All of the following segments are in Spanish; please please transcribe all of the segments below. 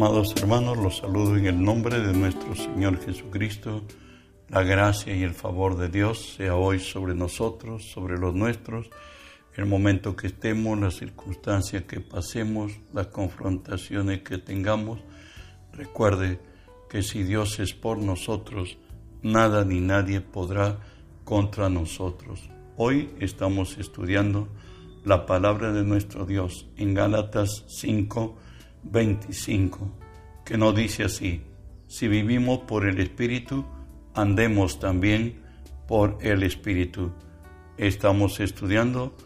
Amados hermanos, los saludo en el nombre de nuestro Señor Jesucristo. La gracia y el favor de Dios sea hoy sobre nosotros, sobre los nuestros, el momento que estemos, las circunstancias que pasemos, las confrontaciones que tengamos. Recuerde que si Dios es por nosotros, nada ni nadie podrá contra nosotros. Hoy estamos estudiando la palabra de nuestro Dios en Gálatas 5, 25, que nos dice así, si vivimos por el Espíritu, andemos también por el Espíritu. Estamos estudiando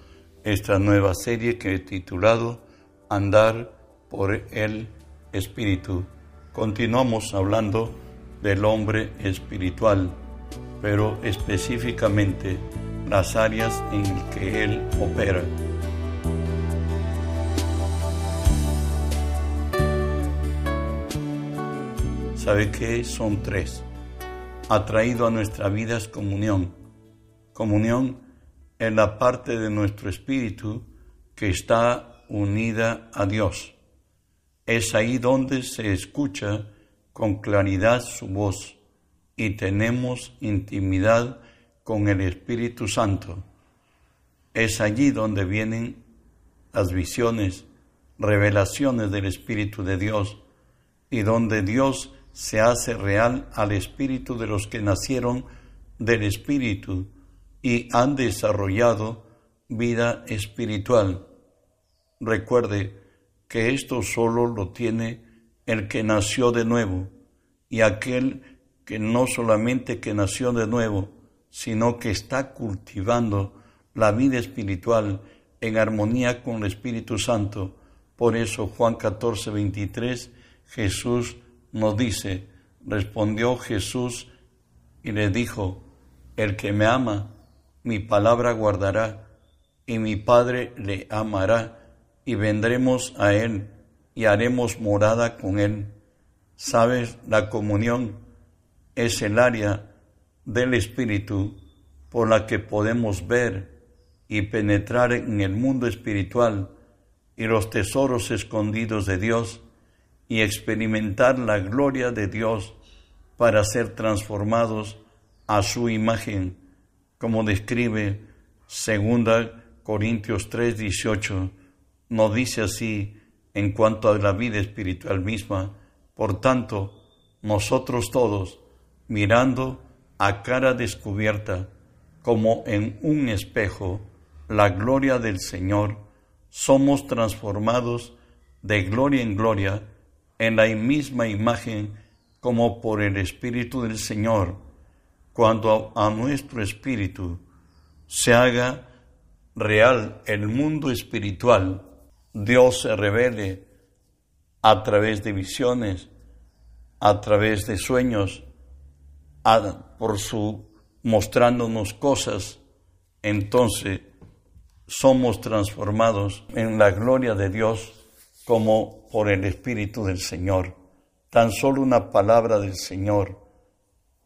esta nueva serie que he titulado Andar por el Espíritu. Continuamos hablando del hombre espiritual, pero específicamente las áreas en que él opera. ¿Sabe qué? Son tres. Atraído a nuestra vida es comunión. Comunión en la parte de nuestro espíritu que está unida a Dios. Es ahí donde se escucha con claridad su voz y tenemos intimidad con el Espíritu Santo. Es allí donde vienen las visiones, revelaciones del Espíritu de Dios y donde Dios se hace real al espíritu de los que nacieron del espíritu y han desarrollado vida espiritual. Recuerde que esto solo lo tiene el que nació de nuevo y aquel que no solamente que nació de nuevo, sino que está cultivando la vida espiritual en armonía con el Espíritu Santo. Por eso Juan 14, 23, Jesús nos dice, respondió Jesús y le dijo, el que me ama, mi palabra guardará, y mi Padre le amará, y vendremos a él, y haremos morada con él. Sabes, la comunión es el área del Espíritu por la que podemos ver y penetrar en el mundo espiritual y los tesoros escondidos de Dios y experimentar la gloria de Dios para ser transformados a su imagen, como describe 2 Corintios 3:18, nos dice así en cuanto a la vida espiritual misma. Por tanto, nosotros todos, mirando a cara descubierta, como en un espejo, la gloria del Señor, somos transformados de gloria en gloria en la misma imagen como por el Espíritu del Señor, cuando a nuestro espíritu se haga real el mundo espiritual, Dios se revele a través de visiones, a través de sueños, por su mostrándonos cosas, entonces somos transformados en la gloria de Dios como por el Espíritu del Señor. Tan solo una palabra del Señor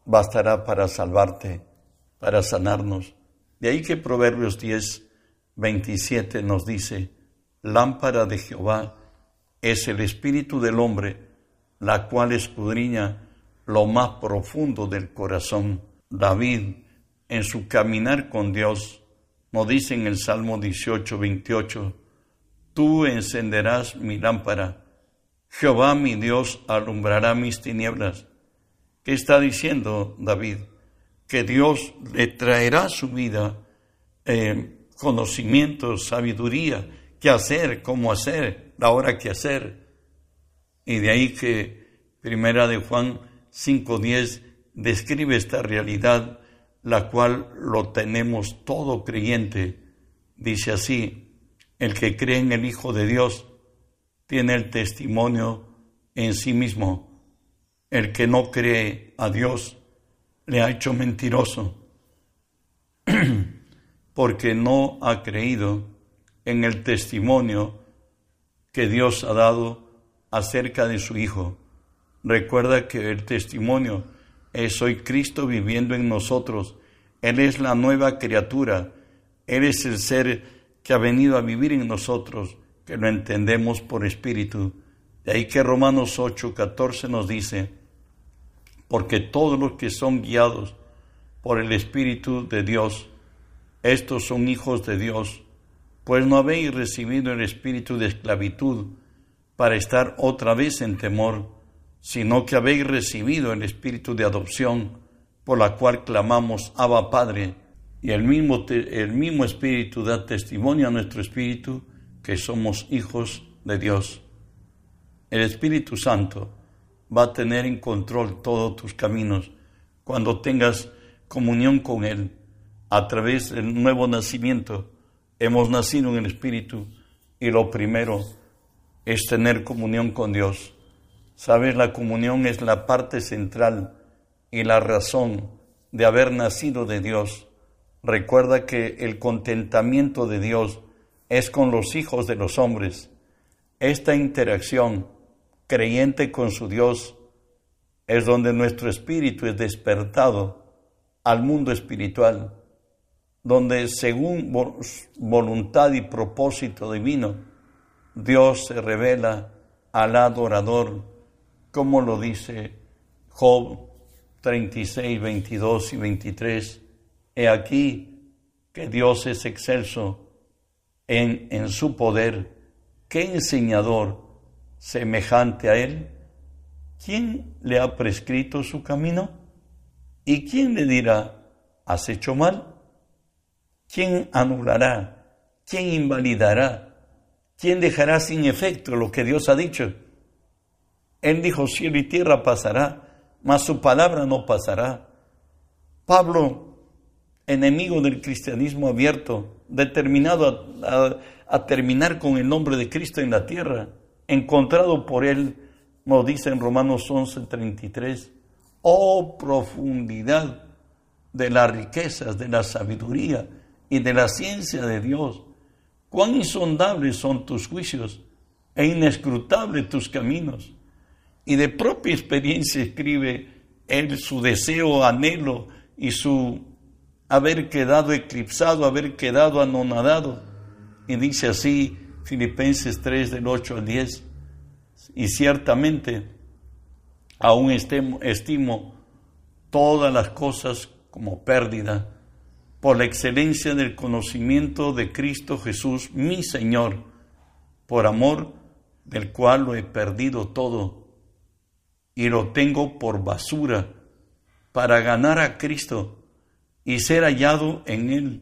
bastará para salvarte, para sanarnos. De ahí que Proverbios 10, 27 nos dice, lámpara de Jehová es el espíritu del hombre, la cual escudriña lo más profundo del corazón. David, en su caminar con Dios, nos dice en el Salmo 18, 28, Tú encenderás mi lámpara. Jehová mi Dios alumbrará mis tinieblas. ¿Qué está diciendo David? Que Dios le traerá a su vida eh, conocimiento, sabiduría, qué hacer, cómo hacer, la hora que hacer. Y de ahí que Primera de Juan 5.10 describe esta realidad, la cual lo tenemos todo creyente. Dice así, el que cree en el Hijo de Dios tiene el testimonio en sí mismo. El que no cree a Dios le ha hecho mentiroso porque no ha creído en el testimonio que Dios ha dado acerca de su Hijo. Recuerda que el testimonio es hoy Cristo viviendo en nosotros. Él es la nueva criatura. Él es el ser que ha venido a vivir en nosotros, que lo entendemos por espíritu. De ahí que Romanos 8, 14 nos dice, porque todos los que son guiados por el Espíritu de Dios, estos son hijos de Dios, pues no habéis recibido el espíritu de esclavitud para estar otra vez en temor, sino que habéis recibido el espíritu de adopción, por la cual clamamos Abba Padre, y el mismo, el mismo espíritu da testimonio a nuestro espíritu que somos hijos de Dios. El Espíritu Santo va a tener en control todos tus caminos cuando tengas comunión con Él a través del nuevo nacimiento. Hemos nacido en el Espíritu y lo primero es tener comunión con Dios. Sabes, la comunión es la parte central y la razón de haber nacido de Dios. Recuerda que el contentamiento de Dios es con los hijos de los hombres. Esta interacción creyente con su Dios es donde nuestro espíritu es despertado al mundo espiritual, donde según voluntad y propósito divino, Dios se revela al adorador, como lo dice Job 36, 22 y 23. He aquí que Dios es excelso en, en su poder. ¿Qué enseñador semejante a él? ¿Quién le ha prescrito su camino? ¿Y quién le dirá, has hecho mal? ¿Quién anulará? ¿Quién invalidará? ¿Quién dejará sin efecto lo que Dios ha dicho? Él dijo, cielo y tierra pasará, mas su palabra no pasará. Pablo, enemigo del cristianismo abierto, determinado a, terminar con el nombre de Cristo en la tierra, encontrado por él, nos dice en Romanos 11:33, oh profundidad de las riquezas, de la sabiduría y de la ciencia de Dios. Cuán insondables son tus juicios e inescrutables tus caminos. Y de propia experiencia escribe él su deseo, anhelo y su haber quedado eclipsado, haber quedado anonadado. Y dice así Filipenses 3 del 8 al 10. Y ciertamente aún estimo todas las cosas como pérdida por la excelencia del conocimiento de Cristo Jesús, mi Señor, por amor del cual lo he perdido todo y lo tengo por basura para ganar a Cristo y ser hallado en Él,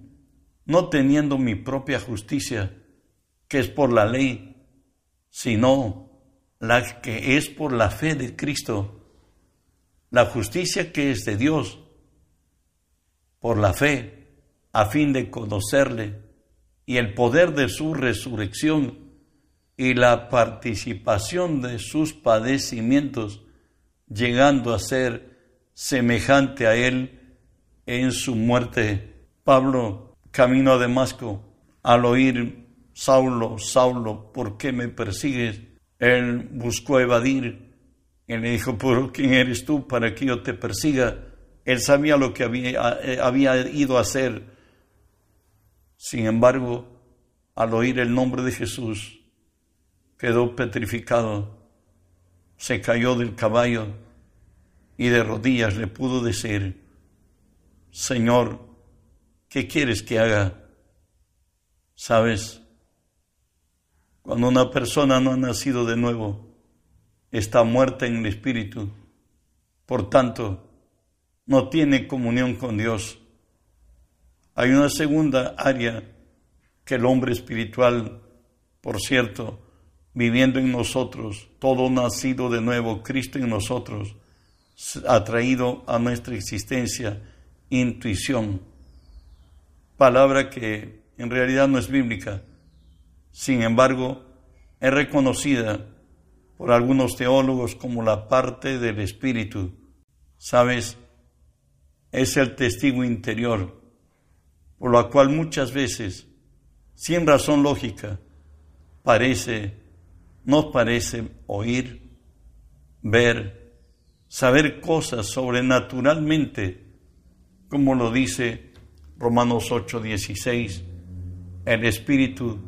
no teniendo mi propia justicia, que es por la ley, sino la que es por la fe de Cristo, la justicia que es de Dios, por la fe, a fin de conocerle y el poder de su resurrección y la participación de sus padecimientos, llegando a ser semejante a él en su muerte. Pablo, camino a Damasco, al oír, Saulo, Saulo, ¿por qué me persigues? Él buscó evadir y le dijo, pero ¿quién eres tú para que yo te persiga? Él sabía lo que había, eh, había ido a hacer. Sin embargo, al oír el nombre de Jesús, quedó petrificado, se cayó del caballo y de rodillas le pudo decir, Señor, ¿qué quieres que haga? ¿Sabes? Cuando una persona no ha nacido de nuevo, está muerta en el espíritu. Por tanto, no tiene comunión con Dios. Hay una segunda área que el hombre espiritual, por cierto, viviendo en nosotros, todo nacido de nuevo, Cristo en nosotros, ha traído a nuestra existencia intuición, palabra que en realidad no es bíblica, sin embargo, es reconocida por algunos teólogos como la parte del espíritu. ¿Sabes? Es el testigo interior, por lo cual muchas veces, sin razón lógica, parece, nos parece oír, ver, saber cosas sobrenaturalmente, como lo dice Romanos 8:16, el espíritu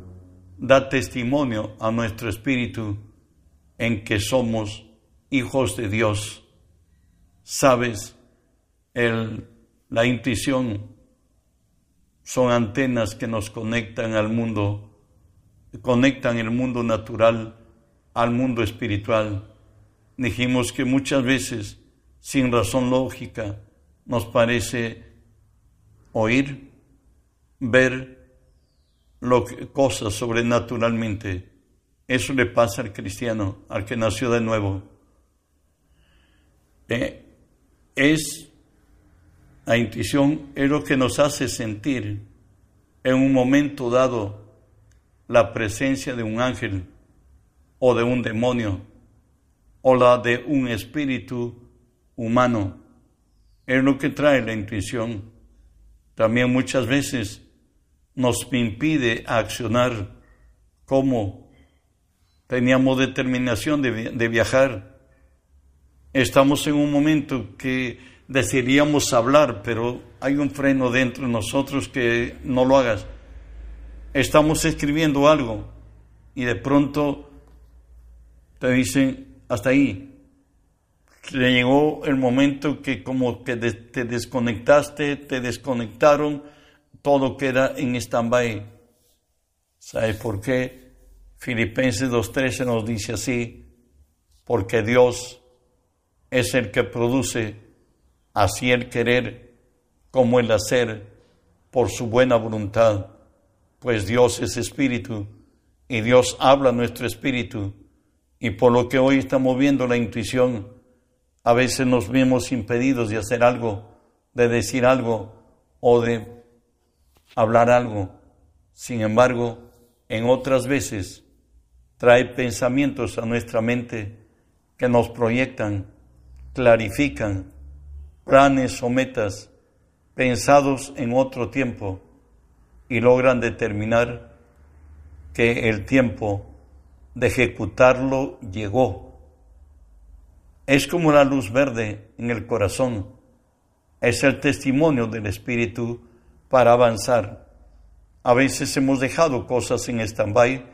da testimonio a nuestro espíritu en que somos hijos de Dios. Sabes, el, la intuición son antenas que nos conectan al mundo, conectan el mundo natural al mundo espiritual. Dijimos que muchas veces, sin razón lógica, nos parece oír, ver lo cosas sobrenaturalmente. Eso le pasa al cristiano, al que nació de nuevo. Eh, es la intuición, es lo que nos hace sentir en un momento dado la presencia de un ángel o de un demonio o la de un espíritu humano. Es lo que trae la intuición. También muchas veces nos impide accionar como teníamos determinación de, de viajar. Estamos en un momento que desearíamos hablar, pero hay un freno dentro de nosotros que no lo hagas. Estamos escribiendo algo y de pronto te dicen, hasta ahí. Le llegó el momento que como que te desconectaste, te desconectaron, todo queda en stand-by. ¿Sabes por qué? Filipenses 2.13 nos dice así, porque Dios es el que produce así el querer como el hacer por su buena voluntad, pues Dios es espíritu y Dios habla nuestro espíritu y por lo que hoy estamos viendo la intuición, a veces nos vemos impedidos de hacer algo, de decir algo o de hablar algo. Sin embargo, en otras veces trae pensamientos a nuestra mente que nos proyectan, clarifican planes o metas pensados en otro tiempo y logran determinar que el tiempo de ejecutarlo llegó. Es como la luz verde en el corazón. Es el testimonio del Espíritu para avanzar. A veces hemos dejado cosas en stand-by.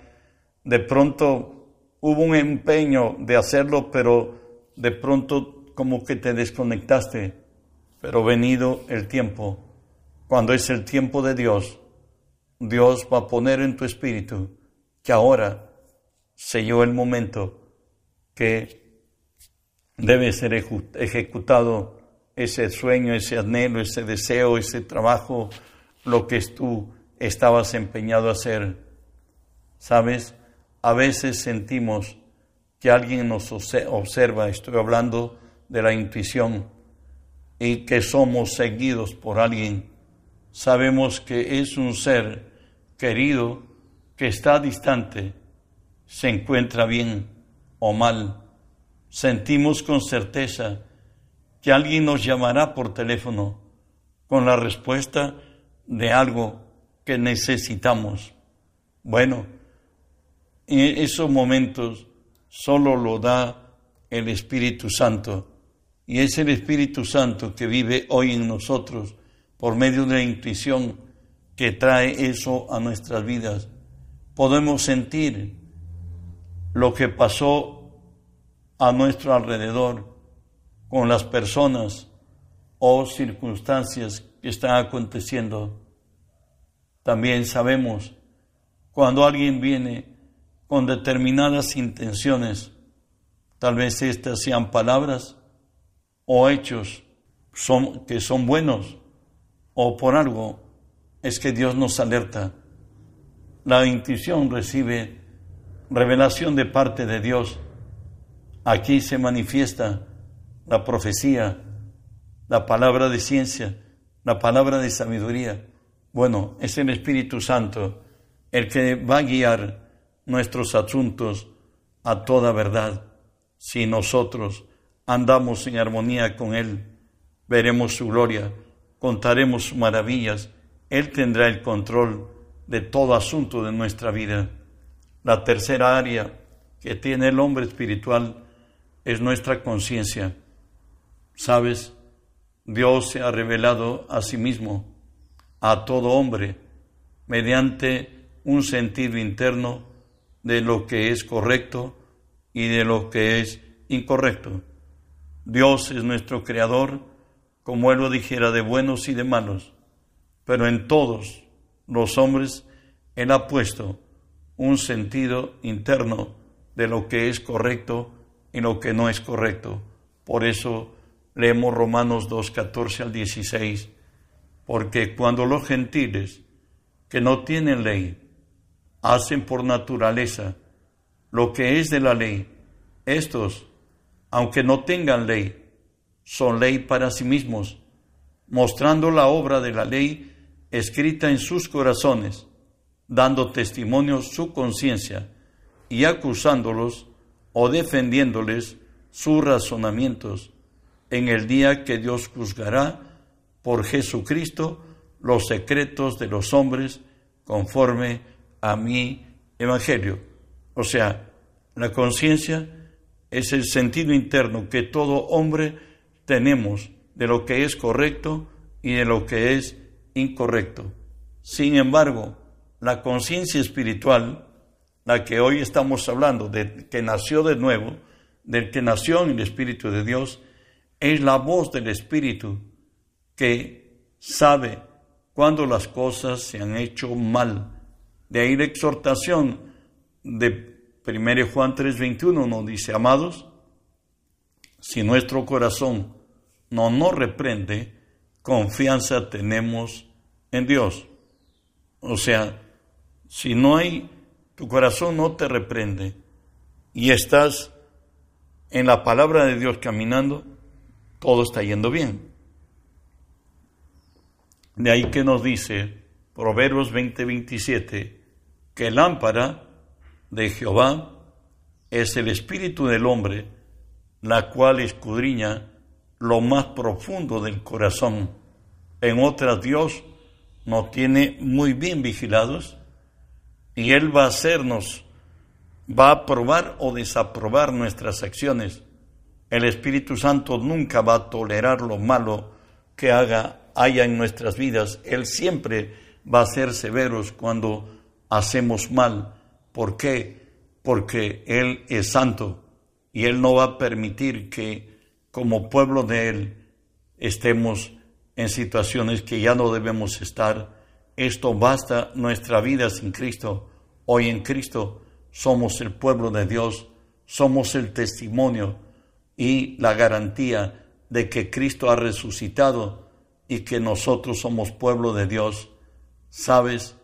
De pronto hubo un empeño de hacerlo, pero de pronto como que te desconectaste. Pero venido el tiempo, cuando es el tiempo de Dios, Dios va a poner en tu espíritu que ahora selló el momento que debe ser ejecutado ese sueño, ese anhelo, ese deseo, ese trabajo, lo que tú estabas empeñado a hacer. ¿Sabes? A veces sentimos que alguien nos observa, estoy hablando de la intuición, y que somos seguidos por alguien. Sabemos que es un ser querido que está distante, se encuentra bien o mal. Sentimos con certeza que alguien nos llamará por teléfono con la respuesta de algo que necesitamos. Bueno, en esos momentos solo lo da el Espíritu Santo. Y es el Espíritu Santo que vive hoy en nosotros por medio de la intuición que trae eso a nuestras vidas. Podemos sentir lo que pasó a nuestro alrededor con las personas o circunstancias que están aconteciendo. También sabemos cuando alguien viene con determinadas intenciones, tal vez estas sean palabras o hechos son, que son buenos o por algo, es que Dios nos alerta. La intuición recibe revelación de parte de Dios. Aquí se manifiesta la profecía, la palabra de ciencia, la palabra de sabiduría. Bueno, es el Espíritu Santo el que va a guiar nuestros asuntos a toda verdad. Si nosotros andamos en armonía con Él, veremos su gloria, contaremos sus maravillas, Él tendrá el control de todo asunto de nuestra vida. La tercera área que tiene el hombre espiritual es nuestra conciencia. ¿Sabes? Dios se ha revelado a sí mismo, a todo hombre, mediante un sentido interno de lo que es correcto y de lo que es incorrecto. Dios es nuestro creador, como Él lo dijera, de buenos y de malos, pero en todos los hombres Él ha puesto un sentido interno de lo que es correcto y lo que no es correcto. Por eso leemos Romanos 2, 14 al 16, porque cuando los gentiles que no tienen ley hacen por naturaleza lo que es de la ley, estos, aunque no tengan ley, son ley para sí mismos, mostrando la obra de la ley escrita en sus corazones, dando testimonio su conciencia y acusándolos o defendiéndoles sus razonamientos en el día que Dios juzgará por Jesucristo los secretos de los hombres conforme a mi evangelio. O sea, la conciencia es el sentido interno que todo hombre tenemos de lo que es correcto y de lo que es incorrecto. Sin embargo, la conciencia espiritual, la que hoy estamos hablando, de que nació de nuevo, del que nació en el Espíritu de Dios, es la voz del Espíritu que sabe cuando las cosas se han hecho mal. De ahí la exhortación de 1 Juan 3:21 nos dice, amados, si nuestro corazón no nos reprende, confianza tenemos en Dios. O sea, si no hay, tu corazón no te reprende y estás en la palabra de Dios caminando, todo está yendo bien. De ahí que nos dice Proverbios 20:27 que lámpara de Jehová es el espíritu del hombre, la cual escudriña lo más profundo del corazón. En otras, Dios nos tiene muy bien vigilados y Él va a hacernos, va a aprobar o desaprobar nuestras acciones. El Espíritu Santo nunca va a tolerar lo malo que haga, haya en nuestras vidas. Él siempre va a ser severos cuando hacemos mal. ¿Por qué? Porque Él es santo y Él no va a permitir que como pueblo de Él estemos en situaciones que ya no debemos estar. Esto basta nuestra vida sin Cristo. Hoy en Cristo somos el pueblo de Dios, somos el testimonio y la garantía de que Cristo ha resucitado y que nosotros somos pueblo de Dios. Sabes,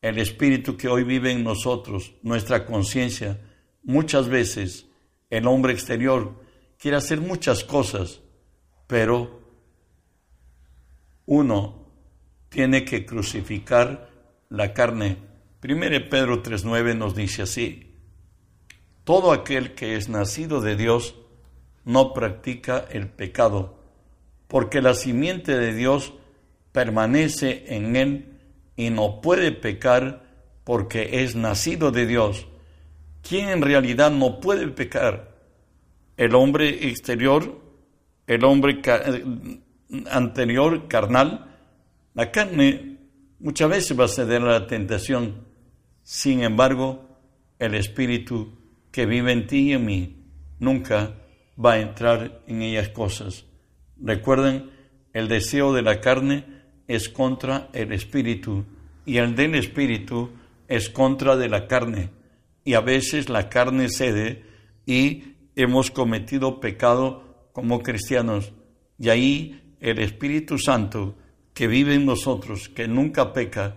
el Espíritu que hoy vive en nosotros, nuestra conciencia, muchas veces el hombre exterior quiere hacer muchas cosas, pero uno tiene que crucificar la carne. Primero Pedro 3.9 nos dice así, todo aquel que es nacido de Dios no practica el pecado, porque la simiente de Dios permanece en él y no puede pecar porque es nacido de Dios. ¿Quién en realidad no puede pecar? El hombre exterior, el hombre anterior, carnal, la carne muchas veces va a ceder a la tentación. Sin embargo, el espíritu que vive en ti y en mí nunca va a entrar en ellas cosas. Recuerden, el deseo de la carne es contra el espíritu y el del espíritu es contra de la carne. Y a veces la carne cede y hemos cometido pecado como cristianos. Y ahí el Espíritu Santo que vive en nosotros, que nunca peca,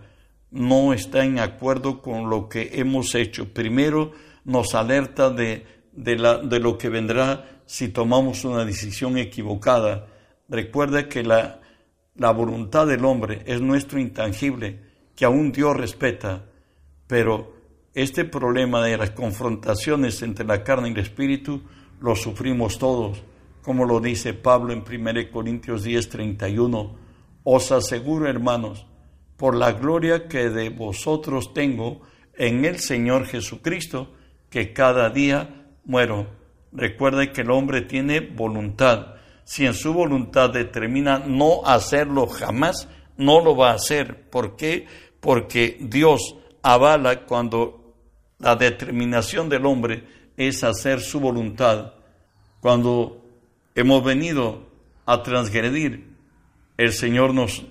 no está en acuerdo con lo que hemos hecho. Primero nos alerta de, de, lo que vendrá si tomamos una decisión equivocada. Recuerda que la, la voluntad del hombre es nuestro intangible, que aún Dios respeta, pero este problema de las confrontaciones entre la carne y el espíritu lo sufrimos todos, como lo dice Pablo en 1 Corintios 10, 31. Os aseguro, hermanos, por la gloria que de vosotros tengo en el Señor Jesucristo, que cada día muero. Recuerde que el hombre tiene voluntad. Si en su voluntad determina no hacerlo jamás, no lo va a hacer. ¿Por qué? Porque Dios avala cuando la determinación del hombre es hacer su voluntad. Cuando hemos venido a transgredir, el Señor nos,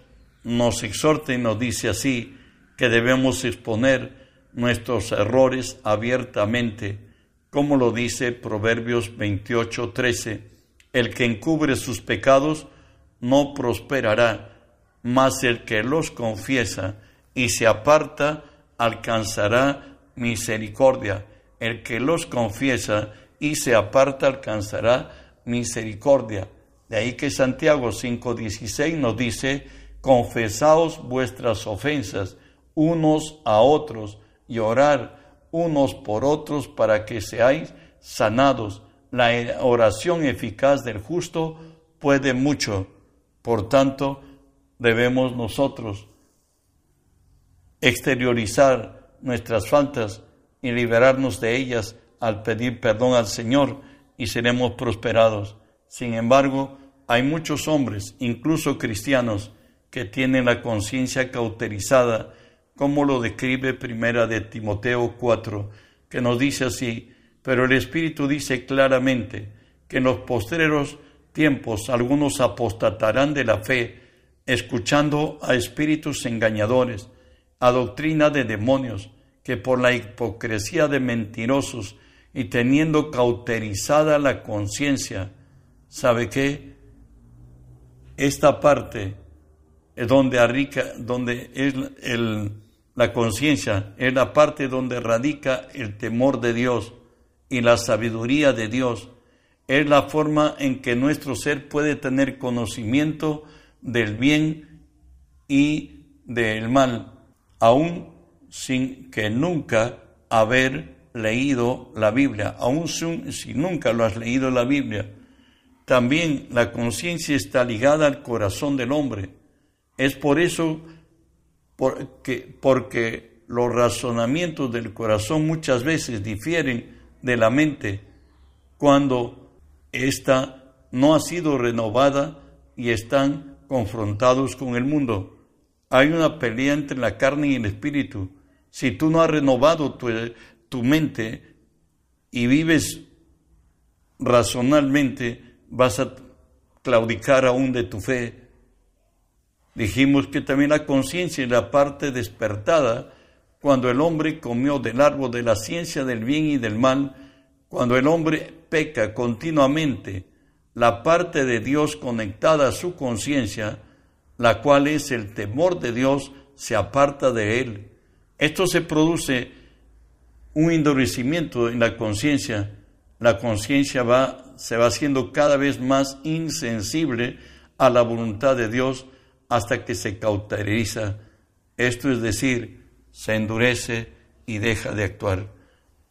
nos exhorta y nos dice así que debemos exponer nuestros errores abiertamente, como lo dice Proverbios 28, 13. El que encubre sus pecados no prosperará, mas el que los confiesa y se aparta alcanzará misericordia. El que los confiesa y se aparta alcanzará misericordia. De ahí que Santiago 5:16 nos dice, confesaos vuestras ofensas unos a otros y orar unos por otros para que seáis sanados. La oración eficaz del justo puede mucho. Por tanto, debemos nosotros exteriorizar nuestras faltas y liberarnos de ellas al pedir perdón al Señor y seremos prosperados. Sin embargo, hay muchos hombres, incluso cristianos, que tienen la conciencia cauterizada, como lo describe primera de Timoteo 4, que nos dice así, pero el Espíritu dice claramente que en los postreros tiempos algunos apostatarán de la fe, escuchando a espíritus engañadores, a doctrina de demonios, que por la hipocresía de mentirosos y teniendo cauterizada la conciencia, ¿sabe qué? Esta parte donde, donde es el, la conciencia, es la parte donde radica el temor de Dios y la sabiduría de Dios. Es la forma en que nuestro ser puede tener conocimiento del bien y del mal, aún sin que nunca haber leído la Biblia, aún si nunca lo has leído la Biblia. También la conciencia está ligada al corazón del hombre. Es por eso porque, los razonamientos del corazón muchas veces difieren de la mente cuando ésta no ha sido renovada y están confrontados con el mundo. Hay una pelea entre la carne y el espíritu. Si tú no has renovado tu, tu mente y vives razonalmente, vas a claudicar aún de tu fe. Dijimos que también la conciencia es la parte despertada cuando el hombre comió del árbol de la ciencia del bien y del mal, cuando el hombre peca continuamente, la parte de Dios conectada a su conciencia, la cual es el temor de Dios, se aparta de él. Esto se produce un endurecimiento en la conciencia, la conciencia va, se va haciendo cada vez más insensible a la voluntad de Dios hasta que se cauteriza. Esto es decir, se endurece y deja de actuar.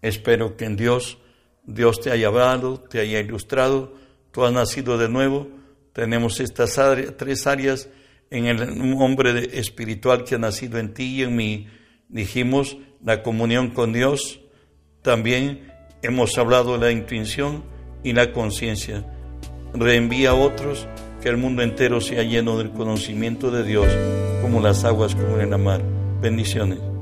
Espero que en Dios, Dios te haya hablado, te haya ilustrado, tú has nacido de nuevo, tenemos estas tres áreas en el hombre espiritual que ha nacido en ti y en mí. Dijimos, la comunión con Dios, también hemos hablado de la intuición y la conciencia. Reenvía a otros que el mundo entero sea lleno del conocimiento de Dios, como las aguas como en la mar. Bendiciones.